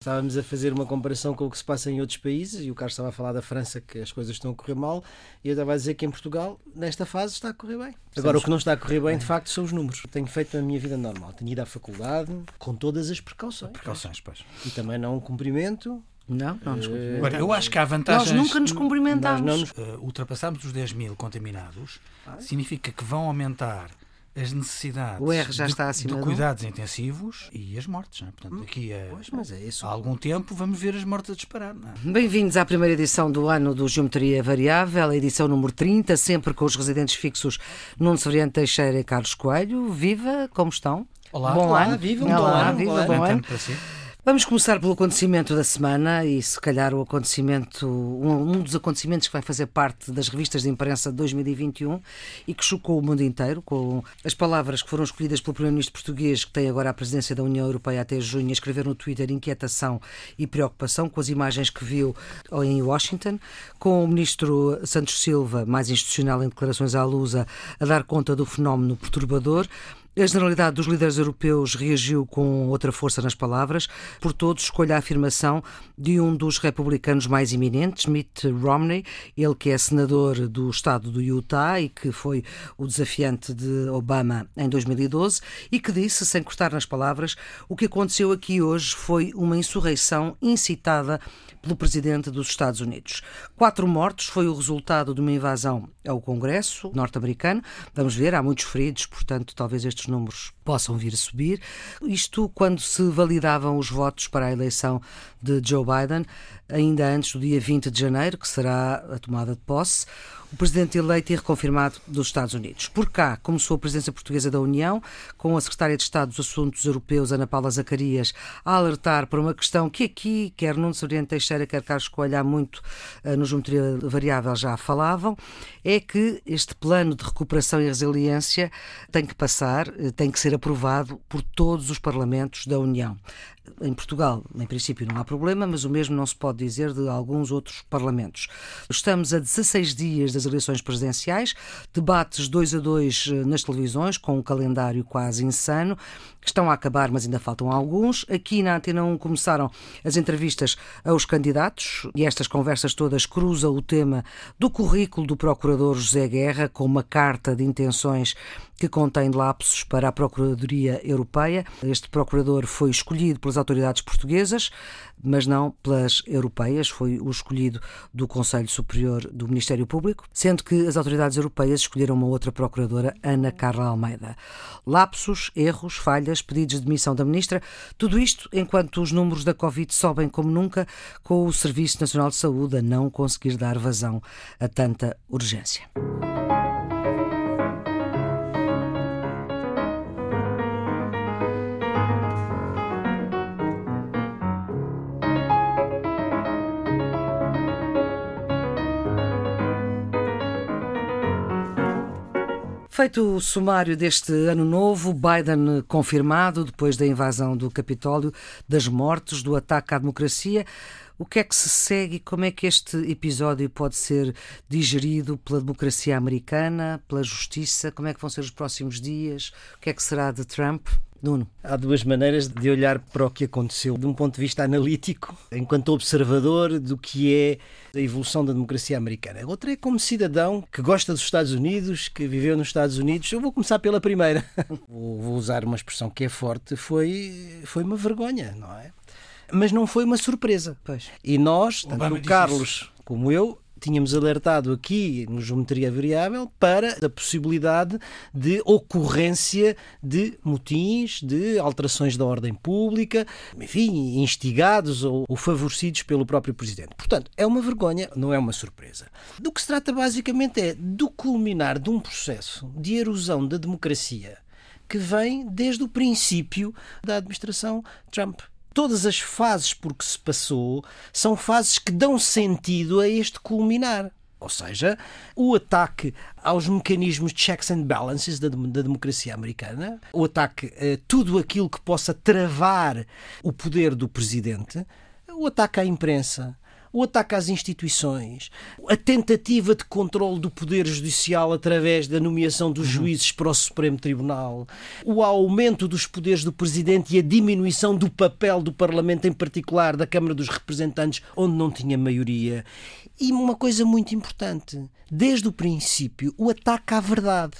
Estávamos a fazer uma comparação com o que se passa em outros países e o Carlos estava a falar da França que as coisas estão a correr mal e eu estava a dizer que em Portugal, nesta fase, está a correr bem. Agora, o que não está a correr bem, de facto, são os números. Tenho feito a minha vida normal. Tenho ido à faculdade com todas as precauções. Precauções, pois. E também não cumprimento. Não, não nos Eh, cumprimentamos. Agora, eu acho que há vantagens. Nós nunca nos cumprimentamos. Nós não nos- Uh, ultrapassamos os 10 mil contaminados, significa que vão aumentar as necessidades O R já de, está acima de de um. cuidados intensivos e as mortes. Não é? Portanto, daqui a, Pois, mas é isso. algum tempo vamos ver as mortes a disparar. É? Bem-vindos à primeira edição do ano do Geometria Variável, a edição número 30, sempre com os residentes fixos Nuno Severiano Teixeira e Carlos Coelho. Viva, como estão? Olá. bom Olá, ano. viva, um Olá, bom ano, viva, bom bom ano. Vamos começar pelo acontecimento da semana e se calhar o acontecimento, um dos acontecimentos que vai fazer parte das revistas de imprensa de 2021 e que chocou o mundo inteiro com as palavras que foram escolhidas pelo primeiro-ministro português que tem agora a presidência da União Europeia até junho a escrever no Twitter inquietação e preocupação com as imagens que viu em Washington, com o ministro Santos Silva, mais institucional em declarações à Lusa, a dar conta do fenómeno perturbador. A generalidade dos líderes europeus reagiu com outra força nas palavras. Por todos, escolha a afirmação de um dos republicanos mais iminentes, Mitt Romney, ele que é senador do estado do Utah e que foi o desafiante de Obama em 2012, e que disse, sem cortar nas palavras, o que aconteceu aqui hoje foi uma insurreição incitada pelo presidente dos Estados Unidos. Quatro mortos foi o resultado de uma invasão ao Congresso norte-americano. Vamos ver, há muitos feridos, portanto, talvez estes números possam vir a subir. Isto quando se validavam os votos para a eleição de Joe Biden, ainda antes do dia 20 de janeiro, que será a tomada de posse o presidente eleito e reconfirmado dos Estados Unidos. Por cá começou a presidência portuguesa da União, com a secretária de Estado dos Assuntos Europeus, Ana Paula Zacarias, a alertar para uma questão que aqui, quer Nuno Severiano Teixeira, quer Carlos Coelho, há muito eh, no Geometria Variável já falavam, é que este plano de recuperação e resiliência tem que passar, eh, tem que ser aprovado por todos os parlamentos da União. Em Portugal, em princípio, não há problema, mas o mesmo não se pode dizer de alguns outros parlamentos. Estamos a 16 dias das eleições presidenciais, debates dois a dois eh, nas televisões, com um calendário quase insano, que estão a acabar, mas ainda faltam alguns. Aqui na Antena 1 começaram as entrevistas aos candidatos e estas conversas todas cruzam o tema do currículo do procurador José Guerra com uma carta de intenções que contém lapsos para a Procuradoria Europeia. Este procurador foi escolhido pelas autoridades portuguesas, mas não pelas europeias, foi o escolhido do Conselho Superior do Ministério Público, sendo que as autoridades europeias escolheram uma outra procuradora, Ana Carla Almeida. Lapsos, erros, falhas, pedidos de demissão da ministra, tudo isto enquanto os números da Covid sobem como nunca, com o Serviço Nacional de Saúde a não conseguir dar vazão a tanta urgência. Feito o sumário deste ano novo, Biden confirmado depois da invasão do Capitólio, das mortes, do ataque à democracia. O que é que se segue e como é que este episódio pode ser digerido pela democracia americana, pela justiça? Como é que vão ser os próximos dias? O que é que será de Trump? Nuno. Há duas maneiras de olhar para o que aconteceu, de um ponto de vista analítico, enquanto observador do que é a evolução da democracia americana. A outra é como cidadão que gosta dos Estados Unidos, que viveu nos Estados Unidos. Eu vou começar pela primeira. Vou, usar uma expressão que é forte. Foi, foi uma vergonha, não é? Mas não foi uma surpresa. Pois. E nós, tanto o Carlos como eu, tínhamos alertado aqui no Geometria Variável para a possibilidade de ocorrência de motins, de alterações da ordem pública, enfim, instigados ou, ou favorecidos pelo próprio Presidente. Portanto, é uma vergonha, não é uma surpresa. Do que se trata basicamente é do culminar de um processo de erosão da democracia que vem desde o princípio da administração Trump todas as fases por que se passou são fases que dão sentido a este culminar. Ou seja, o ataque aos mecanismos de checks and balances da, da democracia americana, o ataque a tudo aquilo que possa travar o poder do presidente, o ataque à imprensa, o ataque às instituições, a tentativa de controle do poder judicial através da nomeação dos juízes para o Supremo Tribunal, o aumento dos poderes do presidente e a diminuição do papel do Parlamento, em particular da Câmara dos Representantes, onde não tinha maioria. E uma coisa muito importante, desde o princípio, o ataque à verdade.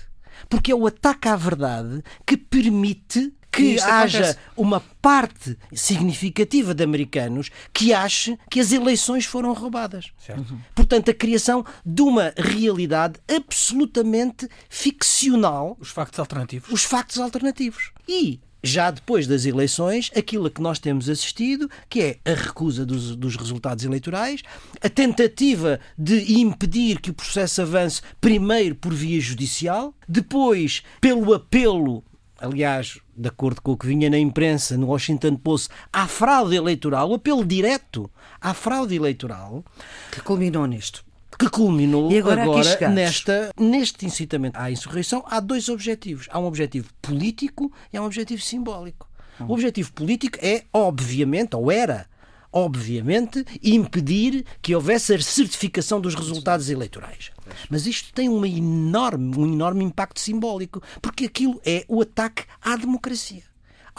Porque é o ataque à verdade que permite que haja uma parte significativa de americanos que ache que as eleições foram roubadas. Certo. Portanto, a criação de uma realidade absolutamente ficcional. Os factos alternativos. Os factos alternativos. E já depois das eleições, aquilo a que nós temos assistido, que é a recusa dos, dos, resultados eleitorais, a tentativa de impedir que o processo avance primeiro por via judicial, depois pelo apelo aliás, de acordo com o que vinha na imprensa, no Washington Post, à fraude eleitoral, o apelo direto à fraude eleitoral. Que culminou nisto. Que culminou e agora, agora nesta, neste incitamento à insurreição. Há dois objetivos. Há um objetivo político e há um objetivo simbólico. O objetivo político é, obviamente, ou era, obviamente, impedir que houvesse a certificação dos resultados eleitorais. Mas isto tem uma enorme, um enorme impacto simbólico, porque aquilo é o ataque à democracia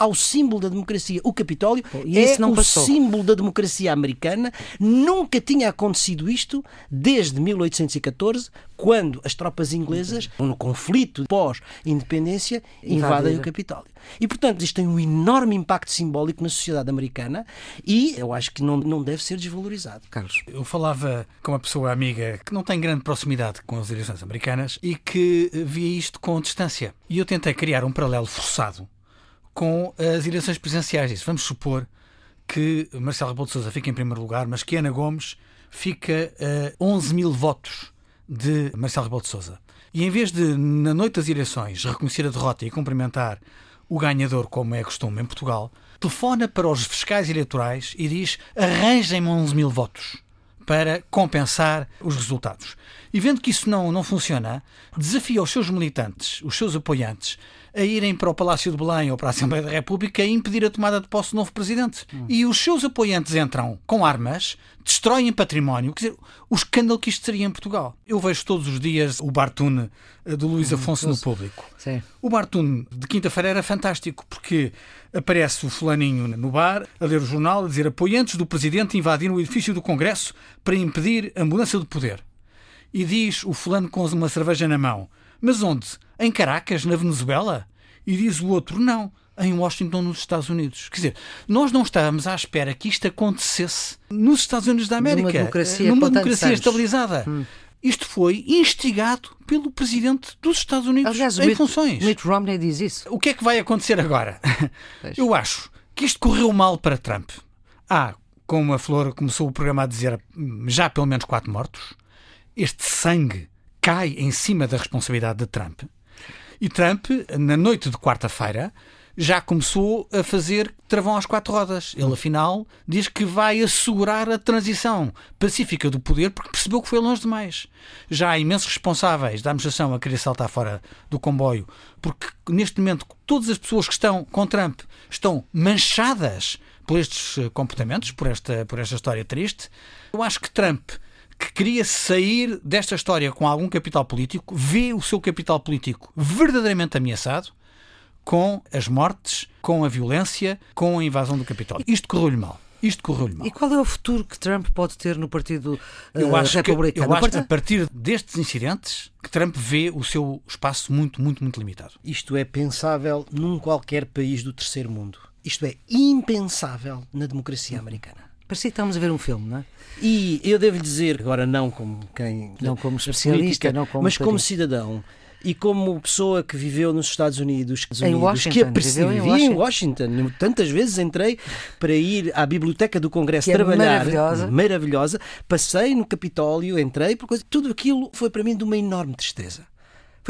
ao símbolo da democracia. O Capitólio e é o passou. símbolo da democracia americana. Nunca tinha acontecido isto desde 1814, quando as tropas inglesas, no conflito pós-independência, invadem o Capitólio. E, portanto, isto tem um enorme impacto simbólico na sociedade americana e eu acho que não, não deve ser desvalorizado. Carlos, eu falava com uma pessoa amiga que não tem grande proximidade com as eleições americanas e que via isto com distância. E eu tentei criar um paralelo forçado com as eleições presidenciais. Vamos supor que Marcelo Rebelo de Sousa fica em primeiro lugar, mas que Ana Gomes fica a 11 mil votos de Marcelo Rebelo de Sousa. E em vez de, na noite das eleições, reconhecer a derrota e cumprimentar o ganhador, como é costume em Portugal, telefona para os fiscais eleitorais e diz arranjem-me 11 mil votos para compensar os resultados. E vendo que isso não, não funciona, desafia os seus militantes, os seus apoiantes, a irem para o Palácio de Belém ou para a Assembleia da República e impedir a tomada de posse do novo presidente. Hum. E os seus apoiantes entram com armas, destroem património. Quer dizer, o escândalo que isto seria em Portugal. Eu vejo todos os dias o Bartune eh, do Luís hum, Afonso hum, no público. Sim. O Bartune de quinta-feira era fantástico porque aparece o fulaninho no bar a ler o jornal a dizer apoiantes do presidente invadiram o edifício do Congresso para impedir a mudança de poder. E diz o fulano com uma cerveja na mão mas onde? Em Caracas, na Venezuela? E diz o outro, não, em Washington, nos Estados Unidos. Quer dizer, nós não estávamos à espera que isto acontecesse nos Estados Unidos da América, numa democracia, numa democracia estabilizada. Hum. Isto foi instigado pelo presidente dos Estados Unidos Aliás, em Mitt, funções. Mitt Romney diz isso. O que é que vai acontecer agora? Eu acho que isto correu mal para Trump. Há, como a Flor começou o programa a dizer, já pelo menos quatro mortos. Este sangue cai em cima da responsabilidade de Trump. E Trump, na noite de quarta-feira, já começou a fazer travão às quatro rodas. Ele, afinal, diz que vai assegurar a transição pacífica do poder porque percebeu que foi longe demais. Já há imensos responsáveis da administração a querer saltar fora do comboio, porque neste momento todas as pessoas que estão com Trump estão manchadas por estes eh, comportamentos, por esta, por esta história triste. Eu acho que Trump que queria sair desta história com algum capital político, vê o seu capital político verdadeiramente ameaçado com as mortes, com a violência, com a invasão do Capitólio. Isto correu-lhe mal. Isto correu-lhe mal. E qual é o futuro que Trump pode ter no Partido uh, eu acho Republicano? Que, eu acho que a partir destes incidentes que Trump vê o seu espaço muito, muito, muito limitado. Isto é pensável num qualquer país do terceiro mundo. Isto é impensável na democracia americana. Parecia que estamos a ver um filme, não é? E eu devo dizer, agora não como quem. Não como especialista, política, não como mas como cidadão. E como pessoa que viveu nos Estados Unidos, Washington, que apreciei, em Washington. em Washington, tantas vezes entrei para ir à biblioteca do Congresso que é trabalhar, é maravilhosa. maravilhosa, passei no Capitólio, entrei, por coisa, tudo aquilo foi para mim de uma enorme tristeza.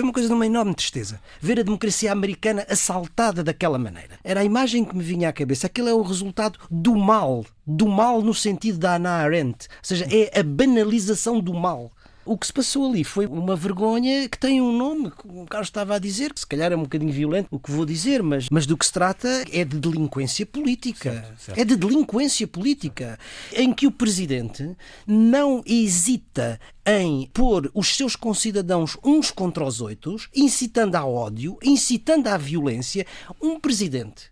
Foi uma coisa de uma enorme tristeza. Ver a democracia americana assaltada daquela maneira. Era a imagem que me vinha à cabeça. Aquilo é o resultado do mal. Do mal no sentido da Hannah Arendt. Ou seja, é a banalização do mal. O que se passou ali foi uma vergonha que tem um nome, que o Carlos estava a dizer, que se calhar é um bocadinho violento o que vou dizer, mas, mas do que se trata é de delinquência política. Certo, certo. É de delinquência política, em que o Presidente não hesita em pôr os seus concidadãos uns contra os outros, incitando ao ódio, incitando à violência. Um Presidente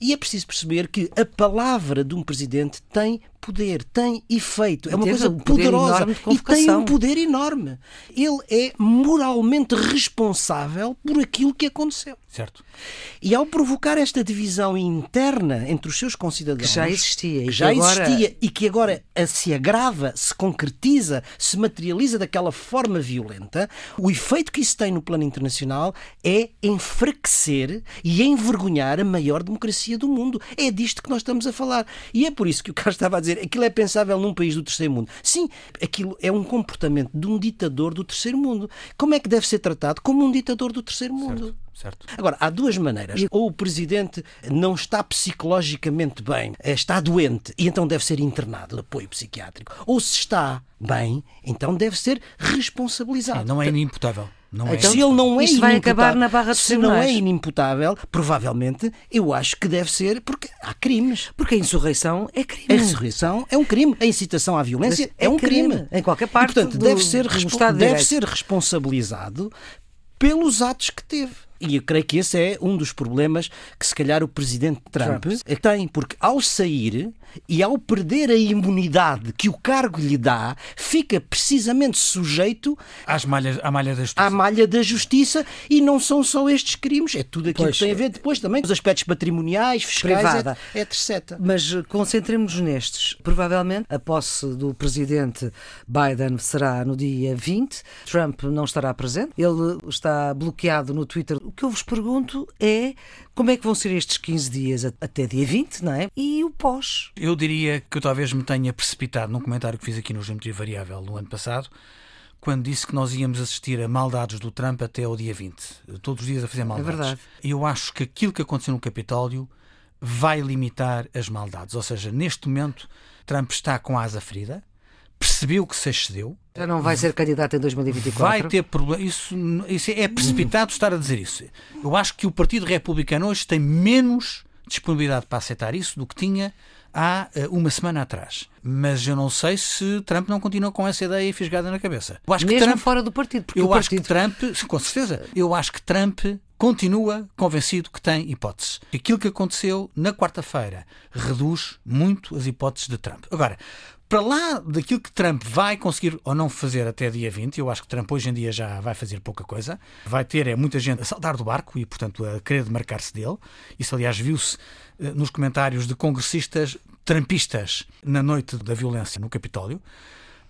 e é preciso perceber que a palavra de um presidente tem poder, tem efeito, é uma coisa um poderosa e tem um poder enorme. Ele é moralmente responsável por aquilo que aconteceu. Certo. E ao provocar esta divisão interna entre os seus concidadãos, que já existia, que já agora... existia e que agora se agrava, se concretiza, se materializa daquela forma violenta, o efeito que isso tem no plano internacional é enfraquecer e envergonhar a maior democracia do mundo. É disto que nós estamos a falar. E é por isso que o Carlos estava a dizer dizer, aquilo é pensável num país do terceiro mundo. Sim, aquilo é um comportamento de um ditador do terceiro mundo. Como é que deve ser tratado? Como um ditador do terceiro mundo. Certo. Certo. Agora, há duas maneiras. Ou o presidente não está psicologicamente bem, está doente e então deve ser internado de apoio psiquiátrico. Ou se está bem, então deve ser responsabilizado. Sim, não é inimputável. Não é. Então, se ele não é isto vai acabar na barra de Se não é inimputável, provavelmente eu acho que deve ser porque há crimes. Porque a insurreição é crime. A insurreição é um crime. A incitação à violência é, é, um crime. crime. Em qualquer parte. E, portanto, do, deve, ser, deve ser responsabilizado pelos atos que teve. E eu creio que esse é um dos problemas que, se calhar, o presidente Trump, Trump. tem, porque ao sair e ao perder a imunidade que o cargo lhe dá, fica precisamente sujeito Às malhas, à malha da justiça. À malha da justiça e não são só estes crimes, é tudo aquilo pois, que tem a ver depois também os aspectos patrimoniais, fiscais, Privada. etc. Mas eh, concentremos-nos nestes. Provavelmente a posse do presidente Biden será no dia 20. Trump não estará presente. Ele está bloqueado no Twitter. O que eu vos pergunto é como é que vão ser estes 15 dias até dia 20, não é? E o pós. Eu diria que eu talvez me tenha precipitado num comentário que fiz aqui no Geometria Variável no ano passado, quando disse que nós íamos assistir a maldades do Trump até ao dia 20. Todos os dias a fazer maldades. É verdade. Eu acho que aquilo que aconteceu no Capitólio vai limitar as maldades. Ou seja, neste momento, Trump está com a asa ferida, percebeu que se excedeu. Já não vai ser candidato em 2024? Vai ter problema. Isso, isso é precipitado estar a dizer isso. Eu acho que o Partido Republicano hoje tem menos disponibilidade para aceitar isso do que tinha há eh, uma semana atrás. Mas eu não sei se Trump não continua com essa ideia fisgada na cabeça. Eu acho Mesmo Trump, fora do partido. eu acho partido... que Trump, com certeza, eu acho que Trump continua convencido que tem hipótese. Aquilo que aconteceu na quarta-feira reduz muito as hipóteses de Trump. Agora, para lá daquilo que Trump vai conseguir ou não fazer até dia 20, eu acho que Trump hoje em dia já vai fazer pouca coisa. Vai ter é, muita gente a saltar do barco e, portanto, a querer demarcar-se dele. Isso, aliás, viu-se eh, nos comentários de congressistas trampistas na noite da violência no Capitólio.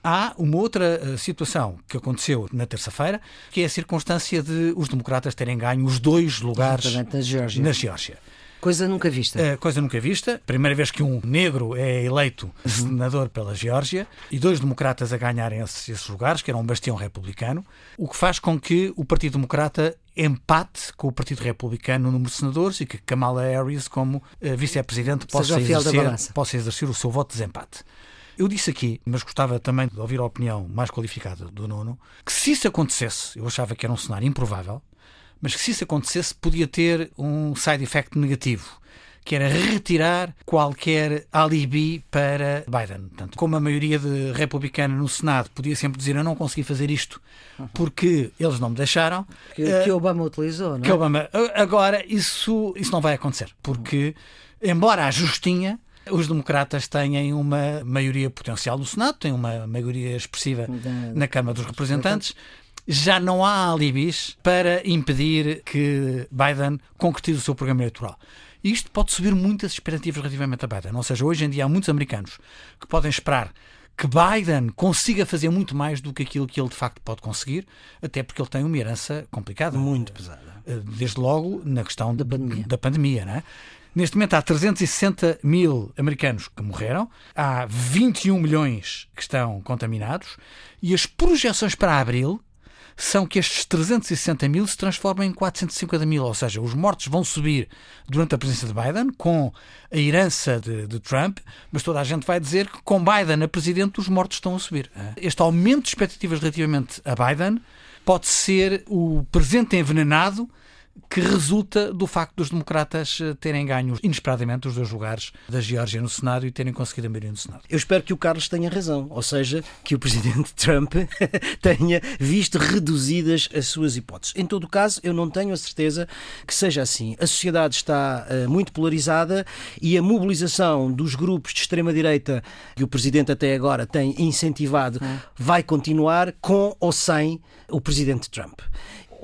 Há uma outra uh, situação que aconteceu na terça-feira, que é a circunstância de os democratas terem ganho os dois lugares na Geórgia. Coisa nunca vista. Uh, coisa nunca vista. Primeira vez que um negro é eleito uhum. senador pela Geórgia e dois democratas a ganharem esses, esses, lugares, que era um bastião republicano, o que faz com que o Partido Democrata empate com o Partido Republicano no número de senadores e que Kamala Harris, como uh, vice-presidente, possa exercer, possa exercer o seu voto de desempate. Eu disse aqui, mas gostava também de ouvir a opinião mais qualificada do Nuno, que se isso acontecesse, eu achava que era um cenário improvável, mas que se isso acontecesse podia ter um side effect negativo que era retirar qualquer alibi para Biden. Portanto, como a maioria de republicana no Senado podia sempre dizer eu não consegui fazer isto porque eles não me deixaram. Que, uh, que Obama utilizou, não é? Que Obama, agora, isso, isso não vai acontecer, porque, embora a justinha, os democratas têm uma maioria potencial no Senado, têm uma maioria expressiva na Câmara dos Representantes. Já não há alibis para impedir que Biden concretize o seu programa eleitoral. E isto pode subir muitas expectativas relativamente a Biden. Ou seja, hoje em dia há muitos americanos que podem esperar que Biden consiga fazer muito mais do que aquilo que ele de facto pode conseguir, até porque ele tem uma herança complicada. Muito pesada. Eh, desde logo na questão da pandemia. Da pandemia né? Neste momento há 360 mil americanos que morreram, há 21 milhões que estão contaminados e as projeções para abril são que estes 360 mil se transformem em 450 mil, ou seja, os mortos vão subir durante a presença de Biden, com a herança de, de Trump, mas toda a gente vai dizer que com Biden a presidente os mortos estão a subir. Este aumento de expectativas relativamente a Biden pode ser o presente envenenado que resulta do facto dos democratas eh, terem ganho inesperadamente os dois lugares da Geórgia no Senado e terem conseguido a maioria no Senado. Eu espero que o Carlos tenha razão, ou seja, que o presidente Trump tenha visto reduzidas as suas hipóteses. Em todo o caso, eu não tenho a certeza que seja assim. A sociedade está uh, muito polarizada e a mobilização dos grupos de extrema-direita que o presidente até agora tem incentivado hum. vai continuar com ou sem o presidente Trump.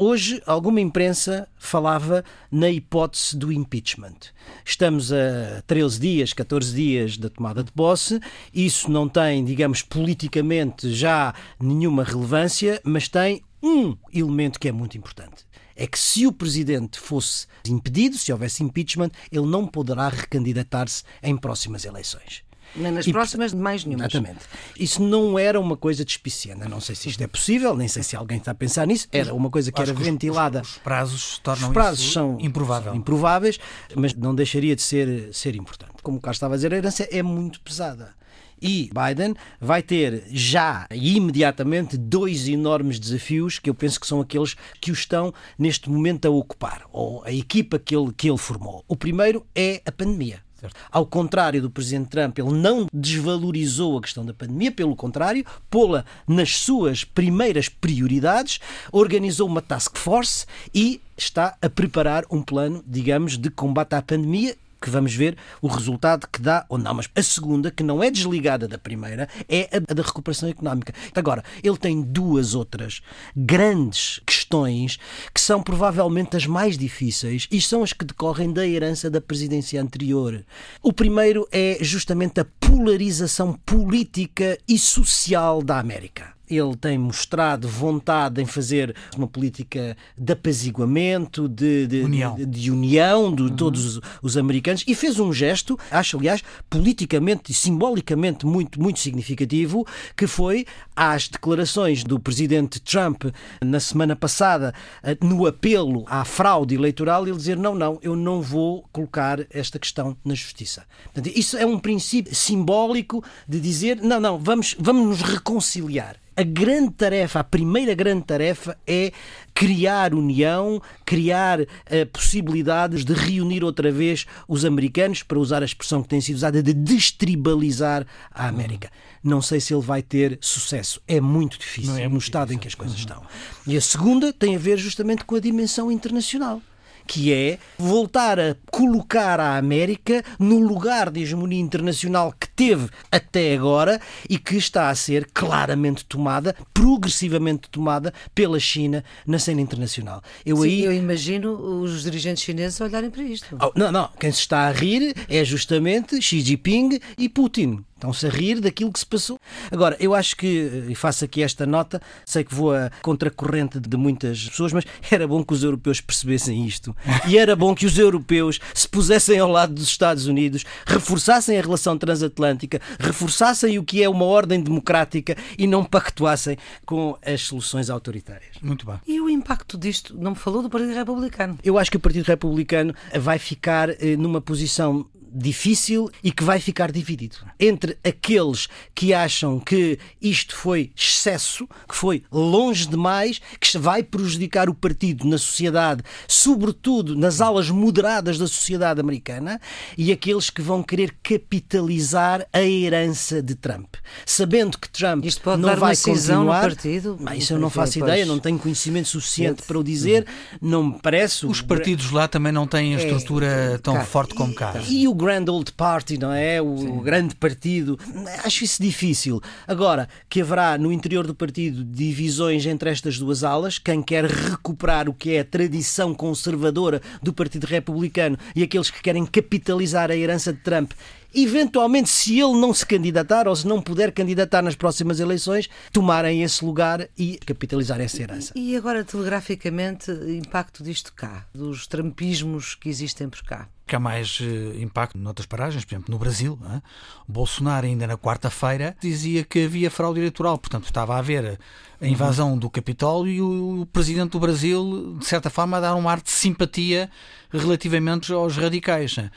Hoje, alguma imprensa falava na hipótese do impeachment. Estamos a 13 dias, 14 dias da tomada de posse. Isso não tem, digamos, politicamente já nenhuma relevância, mas tem um elemento que é muito importante. É que se o presidente fosse impedido, se houvesse impeachment, ele não poderá recandidatar-se em próximas eleições. Nem nas e, próximas, de mais nenhuma. Exatamente. Isso não era uma coisa despiciana. Não sei se isto é possível, nem sei se alguém está a pensar nisso. Era uma coisa que Acho era que ventilada. Os, os, prazos tornam os prazos são improvável. São improváveis, mas não deixaria de ser, ser importante. Como o Carlos estava a dizer, a herança é muito pesada. E Biden vai ter já e imediatamente dois enormes desafios que eu penso que são aqueles que o estão neste momento a ocupar, ou a equipa que ele, que ele formou. O primeiro é a pandemia. Certo. Ao contrário do presidente Trump, ele não desvalorizou a questão da pandemia, pelo contrário, pô-la nas suas primeiras prioridades, organizou uma task force e está a preparar um plano, digamos, de combate à pandemia que vamos ver o resultado que dá ou não. Mas a segunda, que não é desligada da primeira, é a da recuperação económica. Agora, ele tem duas outras grandes questões que são provavelmente as mais difíceis e são as que decorrem da herança da presidência anterior. O primeiro é justamente a polarização política e social da América ele tem mostrado vontade em fazer uma política de apaziguamento, de, de união, de, de união de uhum. todos os americanos e fez um gesto, acho aliás, politicamente e simbolicamente muito, muito significativo, que foi às declarações do presidente Trump na semana passada eh, no apelo à fraude eleitoral, ele dizer não, não, eu não vou colocar esta questão na justiça. Portanto, isso é um princípio simbólico de dizer não, não, vamos, vamos nos reconciliar a grande tarefa, a primeira grande tarefa é criar união, criar uh, possibilidades de reunir outra vez os americanos, para usar a expressão que tem sido usada, de destribalizar a América. Não sei se ele vai ter sucesso. É muito difícil é muito no estado difícil. em que as coisas uhum. estão. E a segunda tem a ver justamente com a dimensão internacional que é voltar a colocar a América no lugar de hegemonia internacional que teve até agora e que está a ser claramente tomada, progressivamente tomada pela China na cena internacional. Eu, Sim, aí... eu imagino os dirigentes chineses olharem para isto. Oh, não, não. Quem se está a rir é justamente Xi Jinping e Putin. Estão-se a rir daquilo que se passou. Agora, eu acho que, e faço aqui esta nota, sei que vou a contracorrente de muitas pessoas, mas era bom que os europeus percebessem isto. E era bom que os europeus se pusessem ao lado dos Estados Unidos, reforçassem a relação transatlântica, reforçassem o que é uma ordem democrática e não pactuassem com as soluções autoritárias. Muito bem. E o impacto disto? Não me falou do Partido Republicano. Eu acho que o Partido Republicano vai ficar eh, numa posição difícil e que vai ficar dividido entre aqueles que acham que isto foi excesso, que foi longe demais, que vai prejudicar o partido na sociedade, sobretudo nas alas moderadas da sociedade americana, e aqueles que vão querer capitalizar a herança de Trump, sabendo que Trump isto pode não dar vai uma continuar. No partido, mas isso eu não faço ideia, não tenho conhecimento suficiente para o dizer, não me parece. Os partidos lá também não têm a é, estrutura é, tão cá, forte como cá. E, e o Grand Old Party, não é? O Sim. grande partido. Acho isso difícil. Agora, que haverá no interior do partido divisões entre estas duas alas, quem quer recuperar o que é a tradição conservadora do Partido Republicano e aqueles que querem capitalizar a herança de Trump eventualmente, se ele não se candidatar ou se não puder candidatar nas próximas eleições, tomarem esse lugar e capitalizar essa herança. E agora, telegraficamente, impacto disto cá, dos trampismos que existem por cá? Que há mais uh, impacto noutras paragens, por exemplo, no Brasil. É? Bolsonaro, ainda na quarta-feira, dizia que havia fraude eleitoral, portanto, estava a haver a invasão do Capitólio e o, presidente do Brasil, de certa forma, a dar um ar de simpatia relativamente aos radicais. Uh,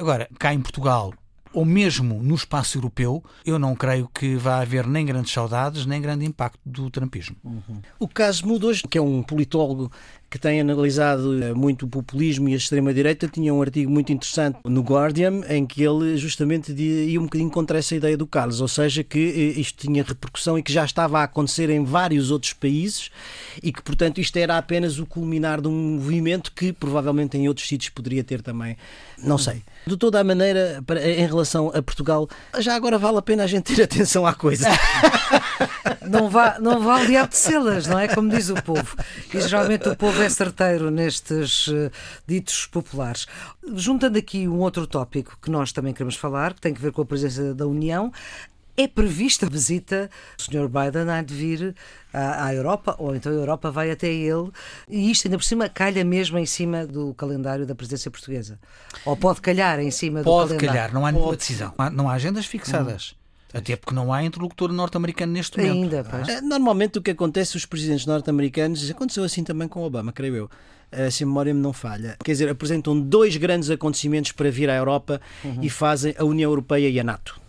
agora, cá em Portugal, ou mesmo no espaço europeu, eu não creio que vá haver nem grandes saudades, nem grande impacto do trumpismo. Uhum. O caso Mudos, que é um politólogo que tem analisado eh, muito o populismo e a extrema-direita, tinha um artigo muito interessante no Guardian em que ele justamente ia um bocadinho contra essa ideia do Carlos, ou seja, que eh, isto tinha repercussão e que já estava a acontecer em vários outros países e que, portanto, isto era apenas o culminar de um movimento que provavelmente em outros sítios poderia ter também. Não sei. De toda a maneira, em relação a Portugal, já agora vale a pena a gente ter atenção à coisa. não, vá, não vale apetecê-las, não é? Como diz o povo. E geralmente o povo é certeiro nestes uh, ditos populares. Juntando aqui um outro tópico que nós também queremos falar, que tem a ver com a presença da União, é prevista a visita do Sr. Biden a de vir à, à, Europa, ou então a Europa vai até ele, e isto ainda por cima calha mesmo em cima do calendário da presidência portuguesa. Ou pode calhar em cima pode do calendário. Pode calhar, não há nenhuma decisão. Não há, não há agendas fixadas. Hum. Até porque não há interlocutor norte-americano neste momento. Ainda, pois. Eh, normalmente o que acontece, os presidentes norte-americanos, aconteceu assim também com Obama, creio eu. Eh, se a memória me não falha. Quer dizer, apresentam dois grandes acontecimentos para vir à Europa uhum. e fazem a União Europeia e a NATO.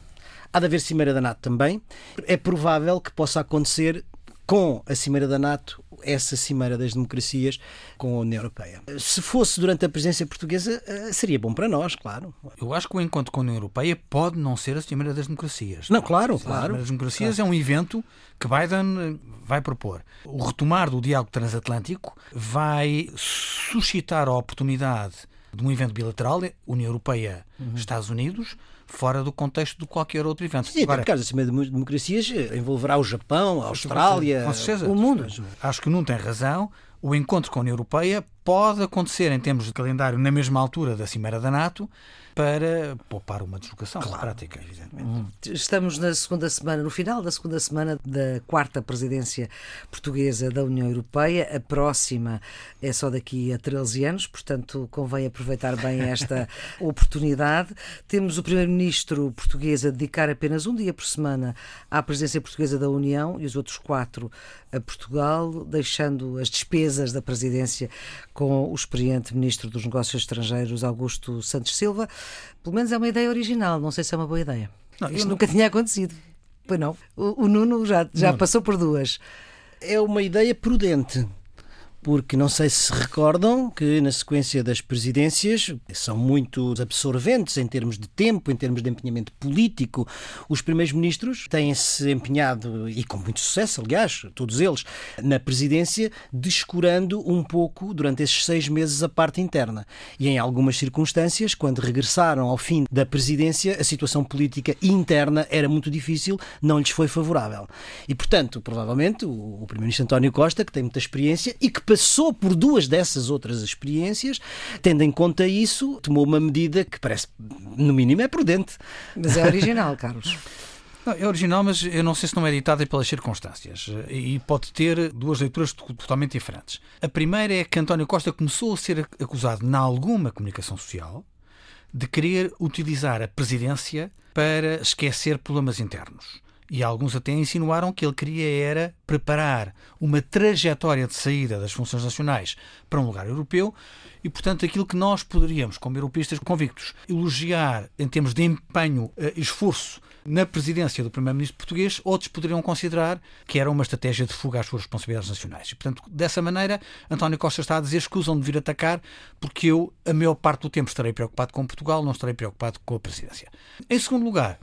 Há de haver Cimeira da NATO também. É provável que possa acontecer com a Cimeira da NATO essa Cimeira das Democracias com a União Europeia. Se fosse durante a presidência portuguesa, eh, seria bom para nós, claro. Eu acho que o encontro com a União Europeia pode não ser a Cimeira das Democracias. Não, claro, claro. A Cimeira das Democracias claro. é um evento que Biden eh, vai propor. O retomar do diálogo transatlântico vai suscitar a oportunidade de um evento bilateral, União Europeia-Estados uhum. Unidos, fora do contexto de qualquer outro evento. Sim, Agora, caso acima de democracias eh, envolverá o Japão, a Austrália, o mundo. Acho que não tem razão. O encontro com a União Europeia pode acontecer em termos de calendário na mesma altura da Cimeira da NATO para poupar uma deslocação claro, prática, evidentemente. Hum. Estamos na segunda semana, no final da segunda semana da quarta presidência portuguesa da União Europeia. A próxima é só daqui a 13 anos, portanto convém aproveitar bem esta oportunidade. Temos o primeiro-ministro português a dedicar apenas um dia por semana à presidência portuguesa da União e os outros quatro a Portugal, deixando as despesas da presidência com o experiente ministro dos Negócios Estrangeiros, Augusto Santos Silva. Pelo menos é uma ideia original, não sei se é uma boa ideia. Não, Isto nunca tinha acontecido. Pois não. O, o Nuno já, já passou por duas. É uma ideia prudente porque não sei se recordam que na sequência das presidências são muito absorventes em termos de tempo, em termos de empenhamento político. Os primeiros ministros têm-se empenhado, e com muito sucesso, aliás, todos eles, na presidência, descurando um pouco durante esses seis meses a parte interna. E em algumas circunstâncias, quando regressaram ao fim da presidência, a situação política interna era muito difícil, não lhes foi favorável. E, portanto, provavelmente, o primeiro-ministro António Costa, que tem muita experiência e que passou por duas dessas outras experiências, tendo em conta isso, tomou uma medida que parece, no mínimo, é prudente. Mas é original, Carlos. Não, é original, mas eu não sei se não é editada pelas circunstâncias. E pode ter duas leituras totalmente diferentes. A primeira é que António Costa começou a ser acusado, na alguma comunicação social, de querer utilizar a presidência para esquecer problemas internos. E alguns até insinuaram que ele queria era preparar uma trajetória de saída das funções nacionais para um lugar europeu e, portanto, aquilo que nós poderíamos, como europeístas convictos, elogiar em termos de empenho eh, esforço na presidência do primeiro-ministro português, outros poderiam considerar que era uma estratégia de fuga às suas responsabilidades nacionais. E, portanto, dessa maneira, António Costa está a dizer escusam de vir atacar porque eu, a maior parte do tempo, estarei preocupado com Portugal, não estarei preocupado com a presidência. Em segundo lugar,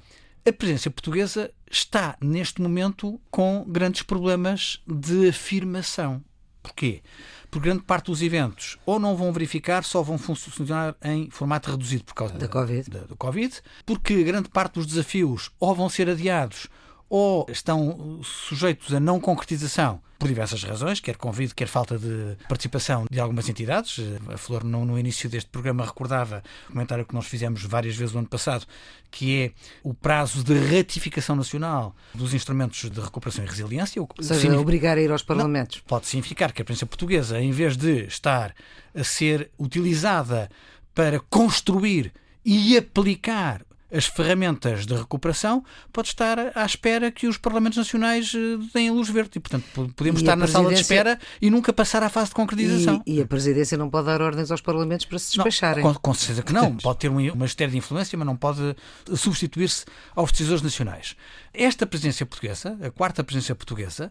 a presidência portuguesa está, neste momento, com grandes problemas de afirmação. Porquê? Porque grande parte dos eventos ou não vão verificar, só vão funcionar em formato reduzido por causa da, da COVID. Da, da COVID, porque grande parte dos desafios ou vão ser adiados ou estão sujeitos a não concretização por diversas razões, quer convite, quer falta de participação de algumas entidades. A Flor, no, no início deste programa, recordava o comentário que nós fizemos várias vezes no ano passado, que é o prazo de ratificação nacional dos instrumentos de recuperação e resiliência. Ou seja, significa... obrigar a ir aos parlamentos. Não, pode significar que a presença portuguesa, em vez de estar a ser utilizada para construir e aplicar as ferramentas de recuperação, pode estar à espera que os Parlamentos Nacionais eh, deem luz verde. E, portanto, podemos e estar na sala de espera e nunca passar à fase de concretização. E, e, a Presidência não pode dar ordens aos Parlamentos para se despacharem. Com, com, certeza que não. Pode ter um magistério de influência, mas não pode substituir-se aos decisores nacionais. Esta presidência portuguesa, a quarta presidência portuguesa,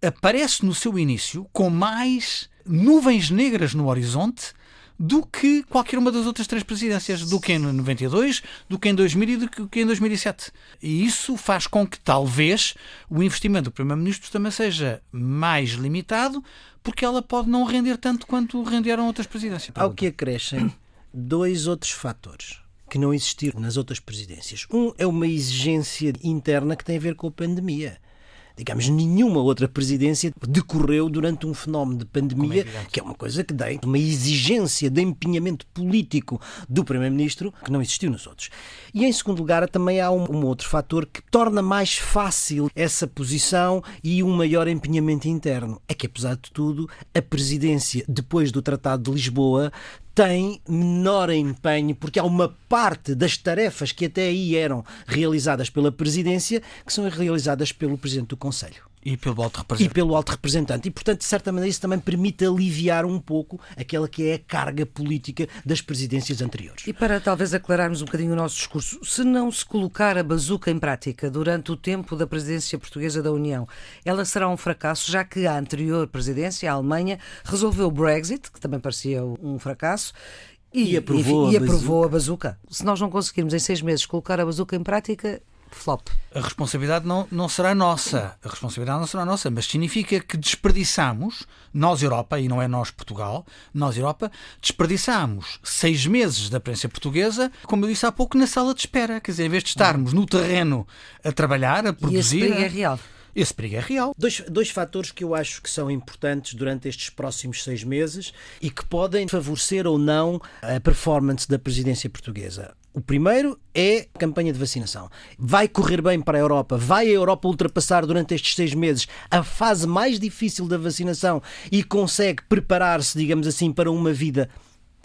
aparece no seu início com mais nuvens negras no horizonte do que qualquer uma das outras três presidências, do que em 92, do que em 2000 e do que em 2007. E isso faz com que talvez o investimento do Primeiro-Ministro também seja mais limitado, porque ela pode não render tanto quanto renderam outras presidências. Ao que acrescem dois outros fatores que não existiram nas outras presidências. Um é uma exigência interna que tem a ver com a pandemia digamos, nenhuma outra presidência decorreu durante um fenómeno de pandemia, é que é uma coisa que tem uma exigência de empenhamento político do Primeiro-Ministro que não existiu nos outros. E em segundo lugar, também há um, um outro fator que torna mais fácil essa posição e um maior empenhamento interno. É que, apesar de tudo, a presidência, depois do Tratado de Lisboa, tem menor empenho, porque há uma parte das tarefas que até aí eram realizadas pela Presidência que são realizadas pelo Presidente do Conselho. E pelo alto representante. E pelo alto representante. E, portanto, de certa maneira, isso também permite aliviar um pouco aquela que é a carga política das presidências anteriores. E para talvez aclararmos um bocadinho o nosso discurso, se não se colocar a bazuca em prática durante o tempo da presidência portuguesa da União, ela será um fracasso, já que a anterior presidência, a Alemanha, resolveu o Brexit, que também parecia um fracasso, e, e, aprovou, enfim, a e aprovou, a bazuca. Se nós não conseguirmos em seis meses colocar a bazuca em prática, flop. A responsabilidade não, não será nossa. A responsabilidade não será nossa, mas significa que desperdiçamos, nós Europa, e não é nós Portugal, nós Europa, desperdiçamos seis meses da prensa portuguesa, como eu disse há pouco, na sala de espera. Quer dizer, em vez de estarmos no terreno a trabalhar, a produzir. E esse perigo é real. Esse perigo é real. Dois, dois fatores que eu acho que são importantes durante estes próximos seis meses e que podem favorecer ou não a performance da presidência portuguesa. O primeiro é a campanha de vacinação. Vai correr bem para a Europa? Vai a Europa ultrapassar durante estes seis meses a fase mais difícil da vacinação e consegue preparar-se, digamos assim, para uma vida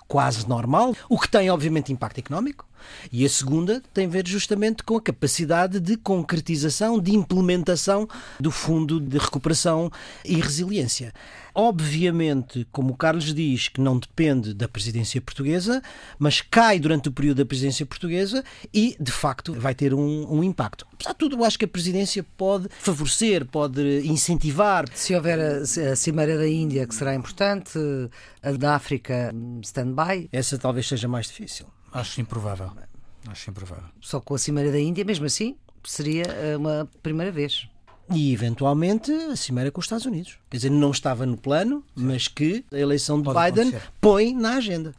quase normal, o que tem, obviamente, impacto económico? E a segunda tem a ver justamente com a capacidade de concretização, de implementação do Fundo de Recuperação e Resiliência. Obviamente, como o Carlos diz, que não depende da presidência portuguesa, mas cai durante o período da presidência portuguesa e, de facto, vai ter um, um impacto. Apesar de tudo, eu acho que a presidência pode favorecer, pode incentivar. Se houver a, a Cimeira da Índia, que será importante, a da África, stand-by. Essa talvez seja mais difícil. Acho improvável. Acho improvável. Só com a Cimeira da Índia, mesmo assim, seria eh, uma primeira vez. E, eventualmente, a cimeira com os Estados Unidos. Quer dizer, não estava no plano, mas que a eleição de Pode Biden acontecer. põe na agenda.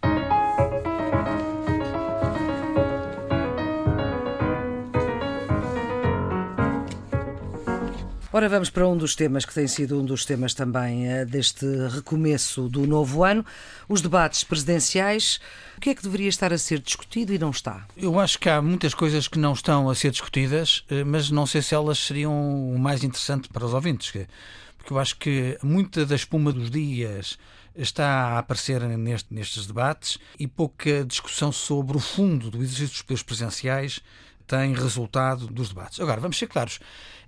Ora, vamos para um dos temas que tem sido um dos temas também uh, deste recomeço do novo ano, os debates presidenciais. O que é que deveria estar a ser discutido e não está? Eu acho que há muitas coisas que não estão a ser discutidas, uh, mas não sei se elas seriam o mais interessante para os ouvintes. Porque eu acho que muita da espuma dos dias está a aparecer neste, nestes debates e pouca discussão sobre o fundo do exercício dos poderes presenciais tem resultado dos debates. Agora, vamos ser claros,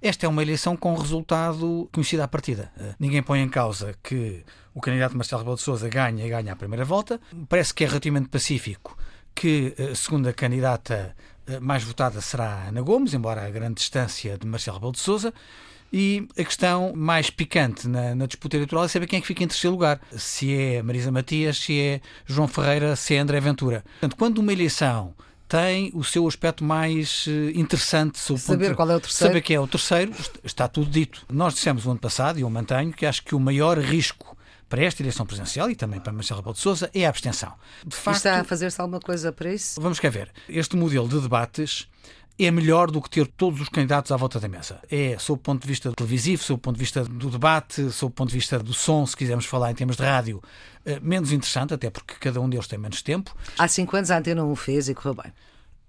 esta é uma eleição com resultado conhecido à partida. Eh, ninguém põe em causa que o candidato Marcelo Rebelo de Sousa ganha e ganha a primeira volta. Parece que é relativamente pacífico que a segunda candidata eh, mais votada será Ana Gomes, embora a grande distância de Marcelo Rebelo de Sousa. E a questão mais picante na, na, disputa eleitoral é saber quem é que fica em terceiro lugar. Se é Marisa Matias, se é João Ferreira, se é André Ventura. Portanto, quando uma eleição tem o seu aspecto mais eh, interessante. Saber qual é o terceiro. Saber quem é o terceiro, está tudo dito. Nós dissemos o ano passado, e eu mantenho, que acho que o maior risco para esta eleição presidencial e também para Marcelo Rebelo de Sousa é a abstenção. De facto, e está a fazer-se alguma coisa para isso? Vamos cá ver. Este modelo de debates é melhor do que ter todos os candidatos à volta da mesa. É, sob o ponto de vista televisivo, sob o ponto de vista do debate, sob o ponto de vista do som, se quisermos falar em termos de rádio, eh, menos interessante, até porque cada um deles tem menos tempo. Há cinco anos a Antena 1 fez e correu bem.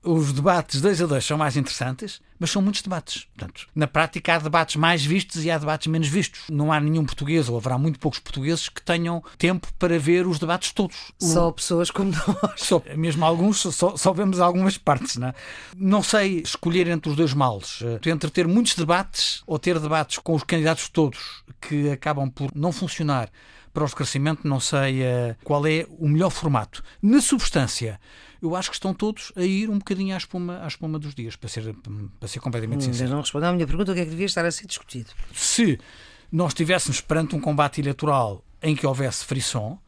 Os debates dois a dois são mais interessantes, mas são muitos debates. Portanto, na prática, há debates mais vistos e há debates menos vistos. Não há nenhum português, ou haverá muito poucos portugueses, que tenham tempo para ver os debates todos. Só pessoas como nós. Só, mesmo alguns, só, só vemos algumas partes. Não, é? não sei escolher entre os dois males. Eh, entre ter muitos debates ou ter debates com os candidatos todos que acabam por não funcionar para o esclarecimento, não sei uh, qual é o melhor formato. Na substância, eu acho que estão todos a ir um bocadinho à espuma, à espuma dos dias, para ser, para ser completamente hum, sincero. não respondeu à minha pergunta, o que é que devia estar a ser discutido? Se nós estivéssemos perante um combate eleitoral em que houvesse frisson,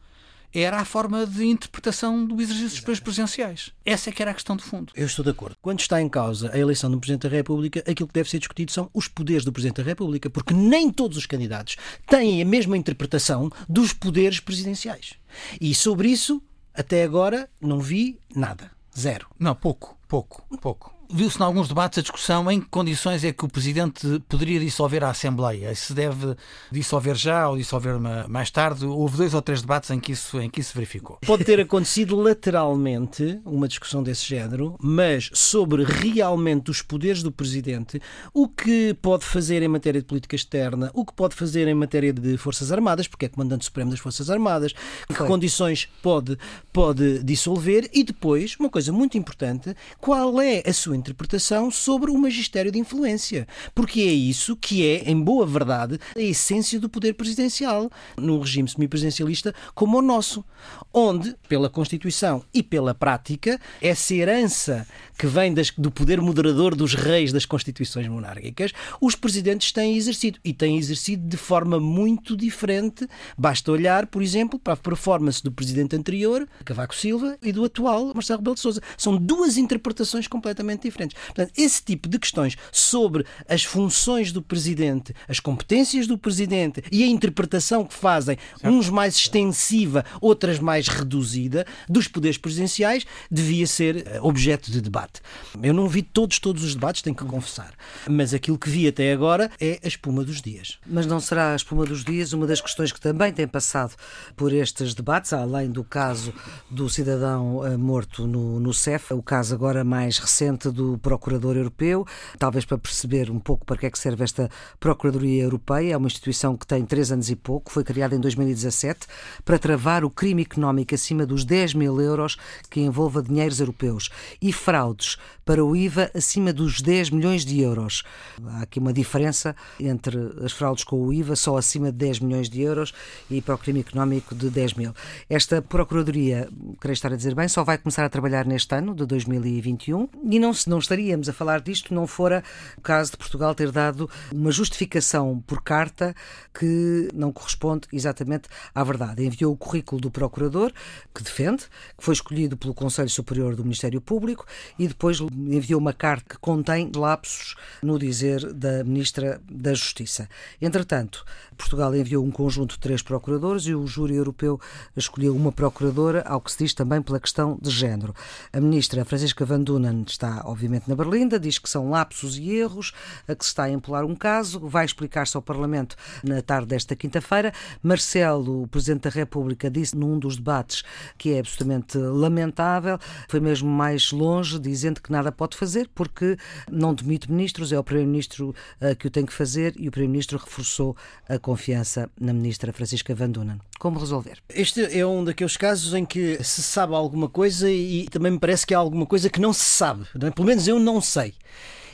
era a forma de interpretação do exercício dos poderes presidenciais. Essa é que era a questão de fundo. Eu estou de acordo. Quando está em causa a eleição do Presidente da República, aquilo que deve ser discutido são os poderes do Presidente da República, porque nem todos os candidatos têm a mesma interpretação dos poderes presidenciais. E sobre isso, até agora, não vi nada. Zero. Não, pouco, pouco, pouco viu-se em alguns debates a discussão em que condições é que o Presidente poderia dissolver a Assembleia. Se deve dissolver já ou dissolver mais tarde. Houve dois ou três debates em que isso, em que isso verificou. Pode ter acontecido lateralmente uma discussão desse género, mas sobre realmente os poderes do Presidente, o que pode fazer em matéria de política externa, o que pode fazer em matéria de Forças Armadas, porque é Comandante Supremo das Forças Armadas, que Foi. condições pode, pode dissolver e depois, uma coisa muito importante, qual é a sua interpretação sobre o magistério de influência. Porque é isso que é, em boa verdade, a essência do poder presidencial, num regime semipresidencialista como o nosso, onde, pela Constituição e pela prática, essa herança que vem das, do poder moderador dos reis das constituições monárquicas, os presidentes têm exercido e têm exercido de forma muito diferente. Basta olhar, por exemplo, para a performance do presidente anterior, Cavaco Silva, e do atual, Marcelo Rebelo de Sousa. São duas interpretações completamente diferentes. Portanto, esse tipo de questões sobre as funções do presidente, as competências do presidente e a interpretação que fazem, certo. uns mais extensiva, outras mais reduzida, dos poderes presidenciais, devia ser eh, objeto de debate. Eu não vi todos, todos os debates, tenho que confessar. Mas aquilo que vi até agora é a espuma dos dias. Mas não será a espuma dos dias uma das questões que também tem passado por estes debates, além do caso do cidadão eh, morto no, no CEF, o caso agora mais recente do Procurador Europeu, talvez para perceber um pouco para que é que serve esta Procuradoria Europeia, é uma instituição que tem três anos e pouco, foi criada em 2017 para travar o crime económico acima dos 10 mil euros que envolva dinheiros europeus e fraudes para o IVA acima dos 10 milhões de euros. Há aqui uma diferença entre as fraudes com o IVA só acima de 10 milhões de euros e para o crime económico de 10 mil. Esta Procuradoria, creio estar a dizer bem, só vai começar a trabalhar neste ano de 2021 e não, não estaríamos a falar disto não fora o caso de Portugal ter dado uma justificação por carta que não corresponde exatamente à verdade. Enviou o currículo do Procurador, que defende, que foi escolhido pelo Conselho Superior do Ministério Público e depois enviou uma carta que contém lapsos no dizer da Ministra da Justiça. Entretanto, Portugal enviou um conjunto de três procuradores e o júri europeu escolheu uma procuradora, ao que se diz também pela questão de género. A Ministra Francisca Van Dunen está, obviamente, na Berlinda, diz que são lapsos e erros, a que se está a empolar um caso, vai explicar-se ao Parlamento na tarde desta quinta-feira. Marcelo, o Presidente da República, disse num dos debates que é absolutamente lamentável, foi mesmo mais longe, dizendo que nada pode fazer porque não demite ministros, é o Primeiro-Ministro uh, que o tem que fazer e o Primeiro-Ministro reforçou a confiança na Ministra Francisca Van Dunen. Como resolver? Este é um daqueles casos em que se sabe alguma coisa e também me parece que há alguma coisa que não se sabe. Não é? Pelo menos eu não sei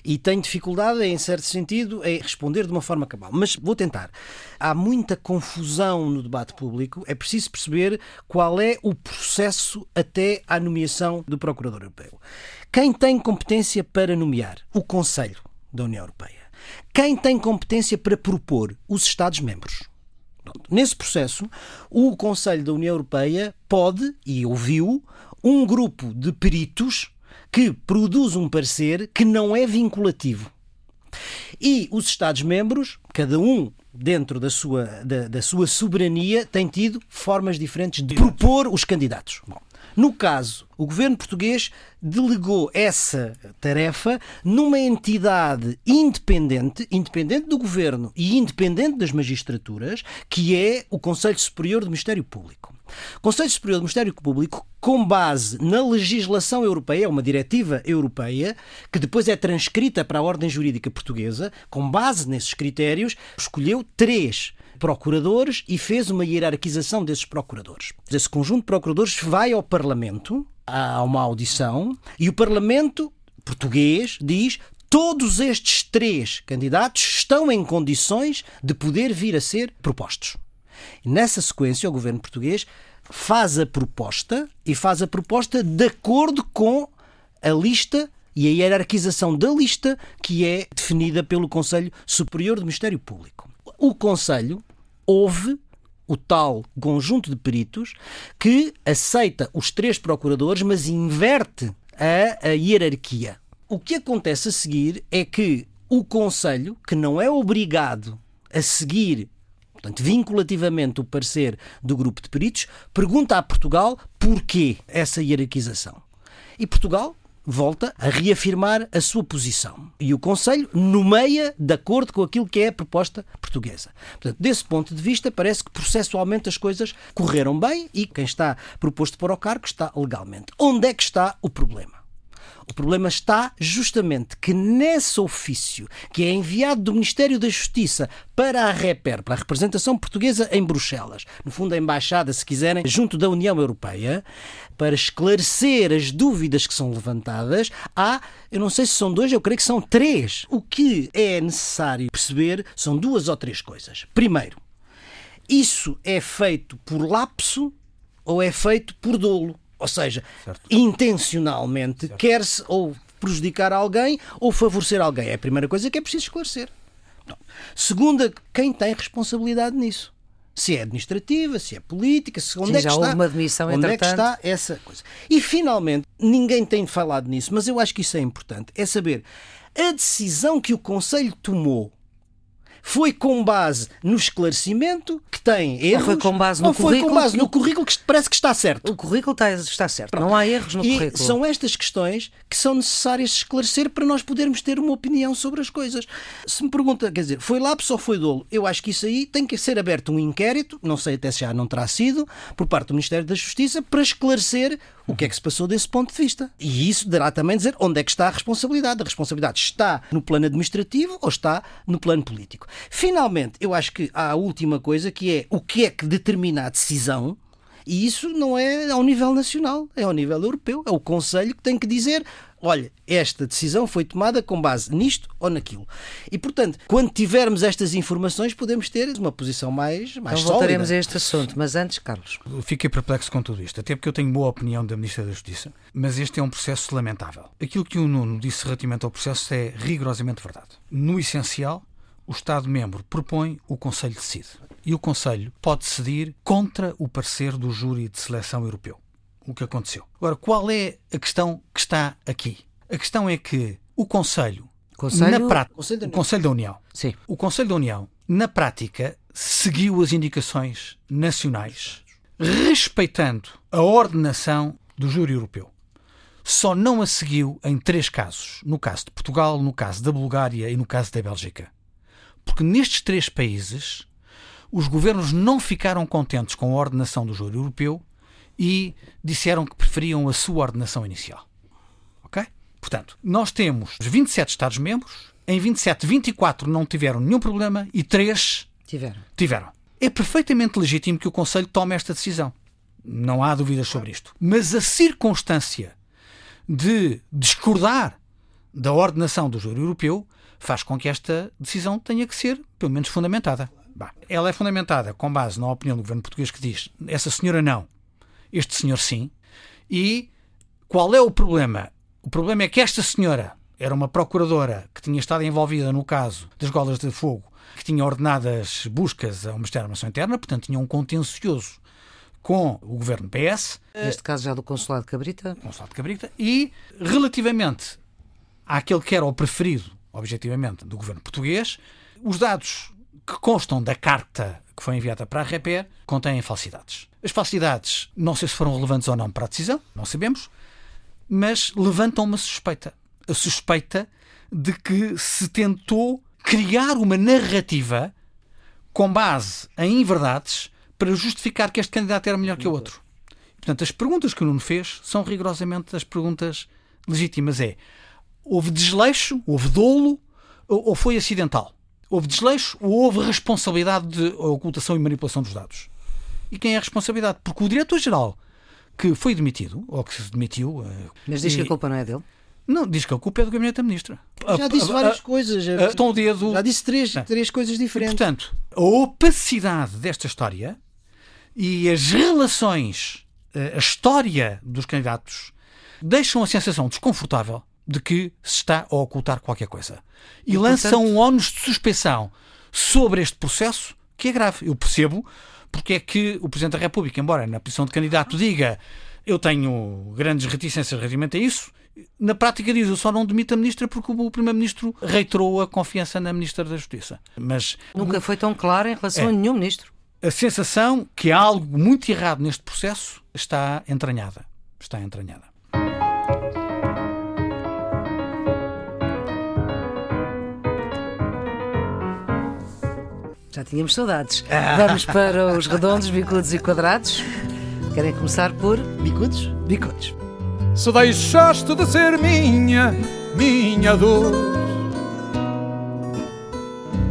e tenho dificuldade, em certo sentido, em responder de uma forma cabal. Mas vou tentar. Há muita confusão no debate público, é preciso perceber qual é o processo até à nomeação do Procurador Europeu. Quem tem competência para nomear? O Conselho da União Europeia. Quem tem competência para propor? Os Estados-membros. Nesse processo, o Conselho da União Europeia pode, e ouviu, um grupo de peritos que produz um parecer que não é vinculativo. E os Estados-membros, cada um dentro da sua, da, da, sua soberania, tem tido formas diferentes de propor os candidatos. Bom, no caso, o governo português delegou essa tarefa numa entidade independente, independente do governo e independente das magistraturas, que é o Conselho Superior do Ministério Público. O Conselho Superior do Ministério Público, com base na legislação europeia, é uma diretiva europeia, que depois é transcrita para a ordem jurídica portuguesa, com base nesses critérios, escolheu três procuradores e fez uma hierarquização desses procuradores. Esse conjunto de procuradores vai ao Parlamento, há uma audição, e o Parlamento português diz todos estes três candidatos estão em condições de poder vir a ser propostos. Nessa sequência, o governo português faz a proposta e faz a proposta de acordo com a lista e a hierarquização da lista que é definida pelo Conselho Superior do Ministério Público. O Conselho ouve o tal conjunto de peritos que aceita os três procuradores, mas inverte a, a hierarquia. O que acontece a seguir é que o Conselho, que não é obrigado a seguir portanto, vinculativamente o parecer do grupo de peritos, pergunta a Portugal porquê essa hierarquização. E Portugal volta a reafirmar a sua posição. E o Conselho nomeia de acordo com aquilo que é a proposta portuguesa. Portanto, desse ponto de vista, parece que processualmente as coisas correram bem e quem está proposto para o cargo está legalmente. Onde é que está o problema? O problema está justamente que nesse ofício que é enviado do Ministério da Justiça para a REPER, para a representação portuguesa em Bruxelas, no fundo a embaixada, se quiserem, junto da União Europeia, para esclarecer as dúvidas que são levantadas, há, eu não sei se são dois, eu creio que são três. O que é necessário perceber são duas ou três coisas. Primeiro, isso é feito por lapso ou é feito por dolo? Ou seja, certo. intencionalmente quer-se ou prejudicar alguém ou favorecer alguém. É a primeira coisa que é preciso esclarecer. Não. Segunda, quem tem responsabilidade nisso? Se é administrativa, se é política, se onde Sim, é que está, admissão, onde é que está essa coisa. E finalmente, ninguém tem falado nisso, mas eu acho que isso é importante, é saber a decisão que o Conselho tomou foi com base no esclarecimento que tem erros. Ou foi com base no currículo. com base no currículo que parece que está certo. O currículo está, está certo. Pronto. Não há erros no e currículo. São estas questões que são necessárias esclarecer para nós podermos ter uma opinião sobre as coisas. Se me pergunta, quer dizer, foi lápis ou foi dolo? Eu acho que isso aí tem que ser aberto um inquérito, não sei até se já não terá sido, por parte do Ministério da Justiça, para esclarecer o que é que se passou desse ponto de vista. E isso dará também dizer onde é que está a responsabilidade. A responsabilidade está no plano administrativo ou está no plano político. Finalmente, eu acho que há a última coisa que é o que é que determina a decisão. E isso não é ao nível nacional, é ao nível europeu. É o Conselho que tem que dizer olha, esta decisão foi tomada com base nisto ou naquilo. E, portanto, quando tivermos estas informações, podemos ter uma posição mais, mais então voltaremos sólida. a este assunto, mas antes, Carlos. Fiquei perplexo com tudo isto, até porque eu tenho boa opinião da Ministra da Justiça, mas este é um processo lamentável. Aquilo que o Nuno disse relativamente ao processo é rigorosamente verdade. No essencial, o Estado-membro propõe, o Conselho decide. E o Conselho pode decidir contra o parecer do júri de seleção europeu o que aconteceu. Agora, qual é a questão que está aqui? A questão é que o Conselho, Conselho... na prática, Conselho, o Conselho da União, Sim. o Conselho da União, na prática, seguiu as indicações nacionais, respeitando a ordenação do júri europeu. Só não a seguiu em três casos: no caso de Portugal, no caso da Bulgária e no caso da Bélgica. Porque nestes três países, os governos não ficaram contentes com a ordenação do júri europeu e disseram que preferiam a sua ordenação inicial. Ok? Portanto, nós temos 27 Estados-membros, em 27, 24 não tiveram nenhum problema e 3 tiveram. tiveram. É perfeitamente legítimo que o Conselho tome esta decisão. Não há dúvidas sobre isto. Mas a circunstância de discordar da ordenação do júri europeu faz com que esta decisão tenha que ser, pelo menos, fundamentada. Bah, ela é fundamentada com base na opinião do governo português que diz essa senhora não, este senhor sim. E qual é o problema? O problema é que esta senhora era uma procuradora que tinha estado envolvida no caso das golas de fogo, que tinha ordenadas buscas ao Ministério da Armação Interna, portanto tinha um contencioso com o governo PS. Neste caso já do Consulado de Cabrita. Consulado de Cabrita. E relativamente àquele que era o preferido, objetivamente, do governo português, os dados que constam da carta que foi enviada para a REPER contêm falsidades. As falsidades, não sei se foram relevantes ou não para a decisão, não sabemos, mas levantam uma suspeita. A suspeita de que se tentou criar uma narrativa com base em inverdades para justificar que este candidato era melhor que o outro. Portanto, as perguntas que o Nuno fez são rigorosamente as perguntas legítimas. É, houve desleixo, houve dolo ou foi acidental? Houve desleixo ou houve responsabilidade de ocultação e manipulação dos dados? E quem é a responsabilidade? Porque o diretor-geral que foi demitido, ou que se demitiu... eh, Mas diz e- que a culpa não é dele. Não, diz que a culpa é do gabinete da ministra. Já A- disse a- várias a- coisas. a- estão o dedo... Já disse três, É. três coisas diferentes. Portanto, a opacidade desta história e as relações, eh, a história dos candidatos, deixam a sensação desconfortável de que se está a ocultar qualquer coisa. E, lançam um ónus de suspeição sobre este processo que é grave. Eu percebo porque é que o Presidente da República, embora na posição de candidato diga eu tenho grandes reticências relativamente a isso, na prática diz eu só não demito a Ministra porque o Primeiro-Ministro reiterou a confiança na Ministra da Justiça. Mas Nunca foi tão claro em relação É. a nenhum ministro. a sensação que há algo muito errado neste processo está entranhada. Está entranhada. Já tínhamos saudades. Vamos para os redondos, bicudos e quadrados. Querem começar por Bicudos? bicudos. Se deixaste de ser minha, minha dor.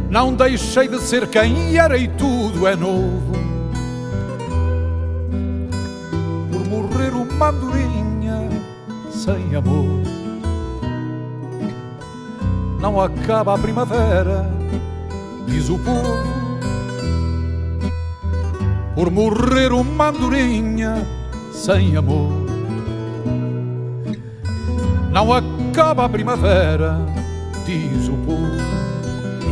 Não deixei de ser quem era e tudo é novo. Por morrer uma andorinha sem amor. Não acaba a primavera, diz o povo. Por morrer uma andorinha sem amor. Não acaba a primavera, diz o povo.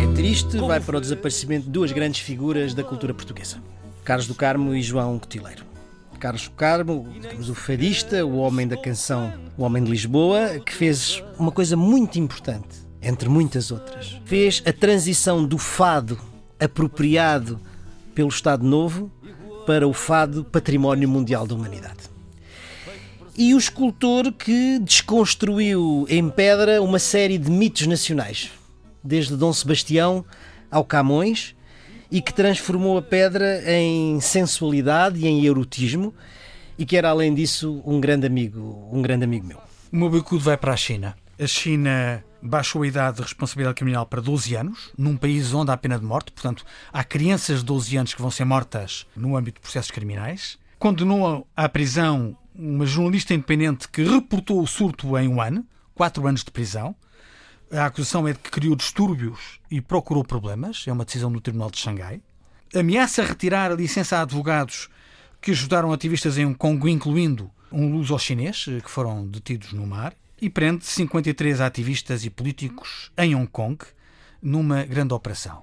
É triste, vai para o desaparecimento de duas grandes figuras da cultura portuguesa: Carlos do Carmo e João Cotileiro. Carlos do Carmo, digamos, o fadista, o homem da canção, o homem de Lisboa, que fez uma coisa muito importante, entre muitas outras. Fez a transição do fado apropriado pelo Estado Novo para o fado património mundial da humanidade e o escultor que desconstruiu em pedra uma série de mitos nacionais, desde Dom Sebastião ao Camões, e que transformou a pedra em sensualidade e em erotismo, e que era além disso um grande amigo, um grande amigo meu. O meu bicudo vai para a China. A China baixou a idade de responsabilidade criminal para 12 anos, num país onde há pena de morte, portanto, há crianças de 12 anos que vão ser mortas no âmbito de processos criminais. Condenou à prisão uma jornalista independente que reportou o surto em Wuhan, 4 anos de prisão. A acusação é de que criou distúrbios e procurou problemas, é uma decisão do Tribunal de Xangai. Ameaça retirar a licença a advogados que ajudaram ativistas em Hong Kong, incluindo um luso-chinês, eh, que foram detidos no mar, e prende 53 ativistas e políticos em Hong Kong numa grande operação.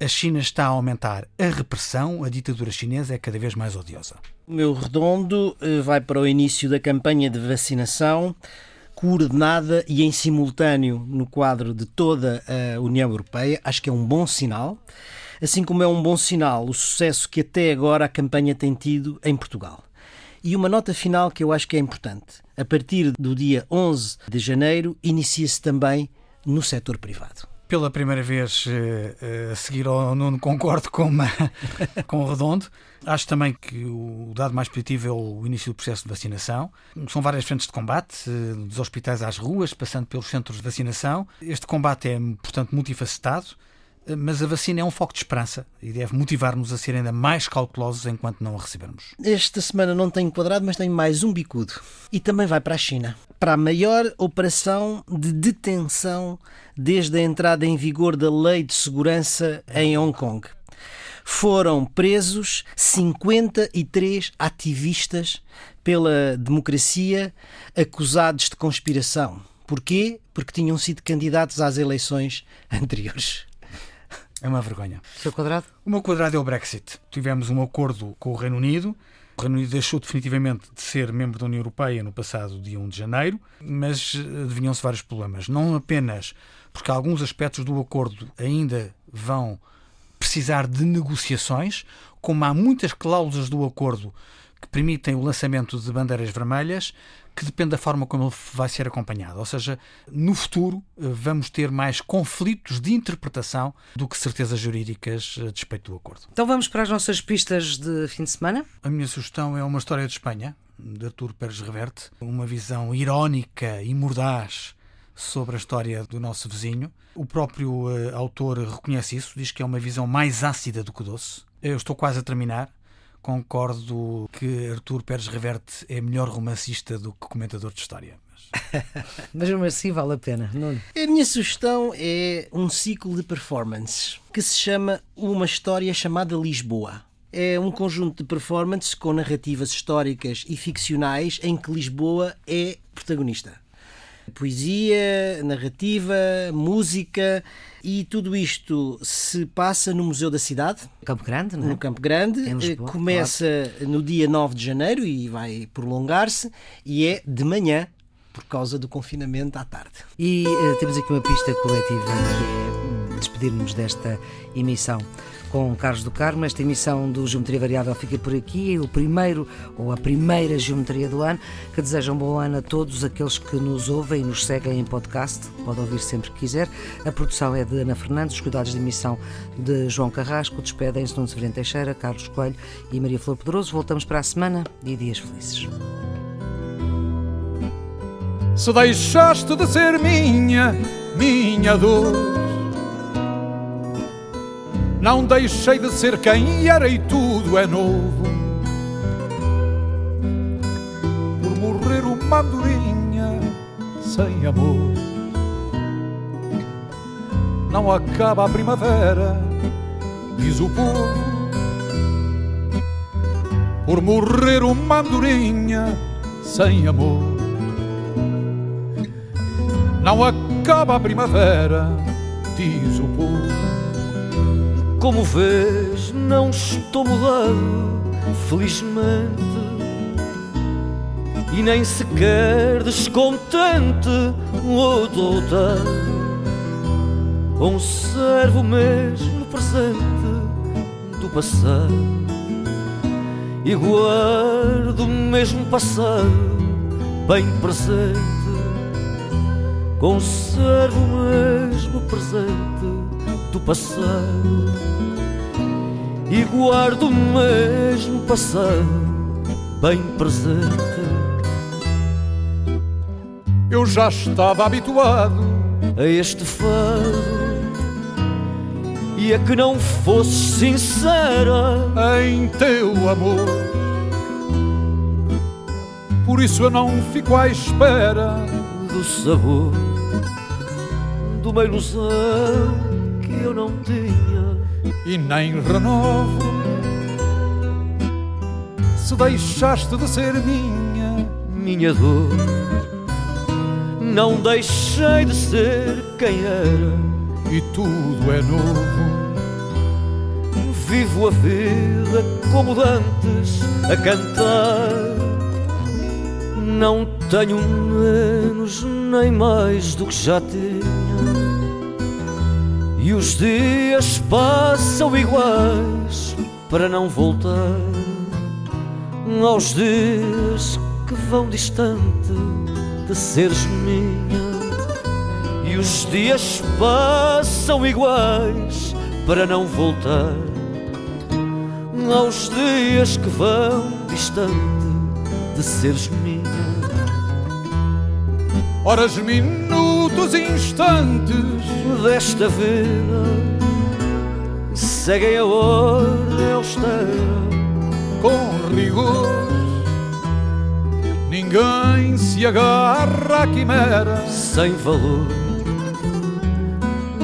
A China está a aumentar a repressão, a ditadura chinesa é cada vez mais odiosa. O meu redondo eh, vai para o início da campanha de vacinação, coordenada e em simultâneo no quadro de toda a União Europeia. Acho que é um bom sinal. Assim como é um bom sinal o sucesso que até agora a campanha tem tido em Portugal. E uma nota final que eu acho que é importante. A partir do dia 11 de janeiro, inicia-se também no setor privado. Pela primeira vez eh, eh, a seguir ao Nuno, concordo com, uma, com o Redondo. Acho também que o dado mais positivo é o início do processo de vacinação. São várias frentes de combate, eh, dos hospitais às ruas, passando pelos centros de vacinação. Este combate é, portanto, multifacetado, mas a vacina é um foco de esperança e deve motivar-nos a ser ainda mais cautelosos enquanto não a recebermos. Esta semana não tenho quadrado, mas tenho mais um bicudo. E também vai para a China. Para a maior operação de detenção desde a entrada em vigor da Lei de Segurança em Hong Kong. Foram presos 53 ativistas pela democracia acusados de conspiração. Porquê? Porque tinham sido candidatos às eleições anteriores. É uma vergonha. Seu quadrado? O meu quadrado é o Brexit. Tivemos um acordo com o Reino Unido. O Reino Unido deixou definitivamente de ser membro da União Europeia no passado dia 1 de janeiro, mas eh, adivinham-se vários problemas. Não apenas porque alguns aspectos do acordo ainda vão precisar de negociações, como há muitas cláusulas do acordo que permitem o lançamento de bandeiras vermelhas que depende da forma como ele vai ser acompanhado. Ou seja, no futuro eh, vamos ter mais conflitos de interpretação do que certezas jurídicas a despeito do acordo. Então vamos para as nossas pistas de fim de semana? A minha sugestão é uma história de Espanha, de Artur Pérez Reverte, uma visão irónica e mordaz sobre a história do nosso vizinho. O próprio uh, autor reconhece isso, diz que é uma visão mais ácida do que doce. Eu estou quase a terminar. Concordo que Artur Pérez Reverte é melhor romancista do que comentador de história. Mas, mas mesmo assim vale a pena. Nuno. A minha sugestão é um ciclo de performances que se chama Uma História Chamada Lisboa. É um conjunto de performances com narrativas históricas e ficcionais em que Lisboa é protagonista. Poesia, narrativa, música e tudo isto se passa no Museu da Cidade, Campo Grande, não é? no Campo Grande. Em Lisboa, Começa no dia 9 de janeiro e vai prolongar-se e é de manhã por causa do confinamento à tarde. E eh, temos aqui uma pista coletiva que é despedir-nos desta emissão com Carlos do Carmo. Esta emissão do Geometria Variável fica por aqui. O primeiro ou a primeira Geometria do ano. Que desejam um bom ano a todos aqueles que nos ouvem e nos seguem em podcast. Pode ouvir sempre que quiser. A produção é de Ana Fernandes, os cuidados de emissão de João Carrasco. Despedem-se Nuno Severino Teixeira, Carlos Coelho e Maria Flor Pedroso. Voltamos para a semana e dias felizes. Se deixaste de ser minha, minha dor. Não deixei de ser quem era e tudo é novo. Por morrer uma andorinha sem amor. Não acaba a primavera, diz o povo. Por morrer uma andorinha sem amor. Não acaba a primavera, diz o povo. Como vês, não estou mudado, felizmente. E nem sequer descontente o doutor. Conservo mesmo presente do passado. E guardo mesmo passado bem presente. Conservo o mesmo presente do passado e guardo o mesmo passado bem presente. Eu já estava habituado a este fado e a que não fosses sincera em teu amor. Por isso eu não fico à espera do sabor de uma ilusão eu não tinha. e nem renovo. Se deixaste de ser minha, Minha dor, não deixei de ser quem era. e tudo é novo. Vivo a vida como dantes a cantar. Não tenho menos nem mais do que já tinha. E os dias passam iguais para não voltar aos dias que vão distante de seres minha. E os dias passam iguais para não voltar aos dias que vão distante de seres minha. Horas, minutos, instantes, Desta vida seguem a ordem austera com rigor. Ninguém se agarra à quimera, sem valor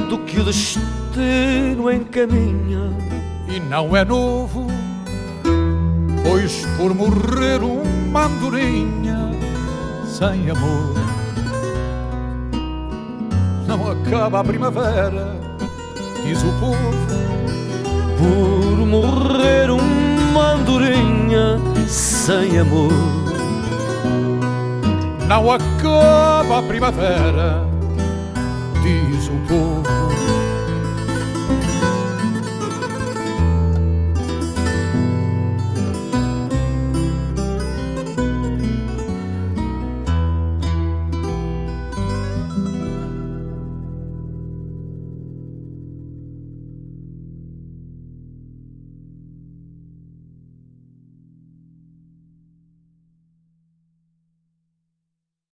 do que o destino encaminha. e não é novo, pois por morrer uma andorinha sem amor, acaba a primavera, diz o povo, por morrer uma andorinha sem amor. Não acaba a primavera, diz o povo